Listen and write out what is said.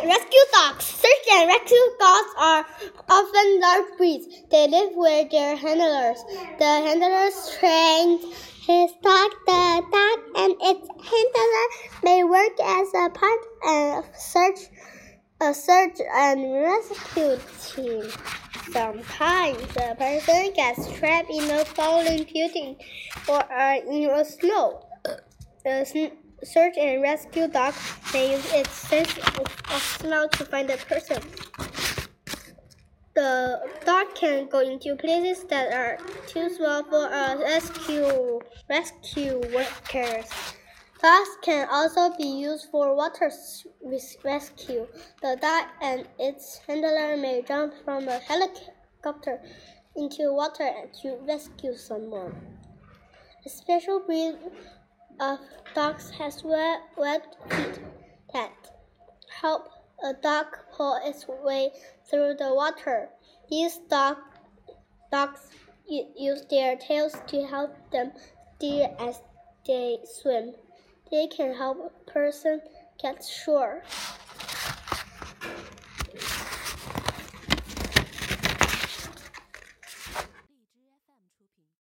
rescue dogs. Search and rescue dogs are often large breeds. They live with their handlers. The handlers train his dog. The dog and its handler may work as a part of search, a search and rescue team. Sometimes a person gets trapped in a fallen building or in a snow. The search and rescue dog may use its sense of, smell to find the person. The dog can go into places that are too small for a rescue rescue workers. Dogs can also be used for water rescue. The dog and its handler may jump from a helicopter into water to rescue someone. A special breed of dogs has wet, wet feet help a dog pull its way through the water. These dog, dogs use their tails to help them steer as they swim. They can help a person get shore.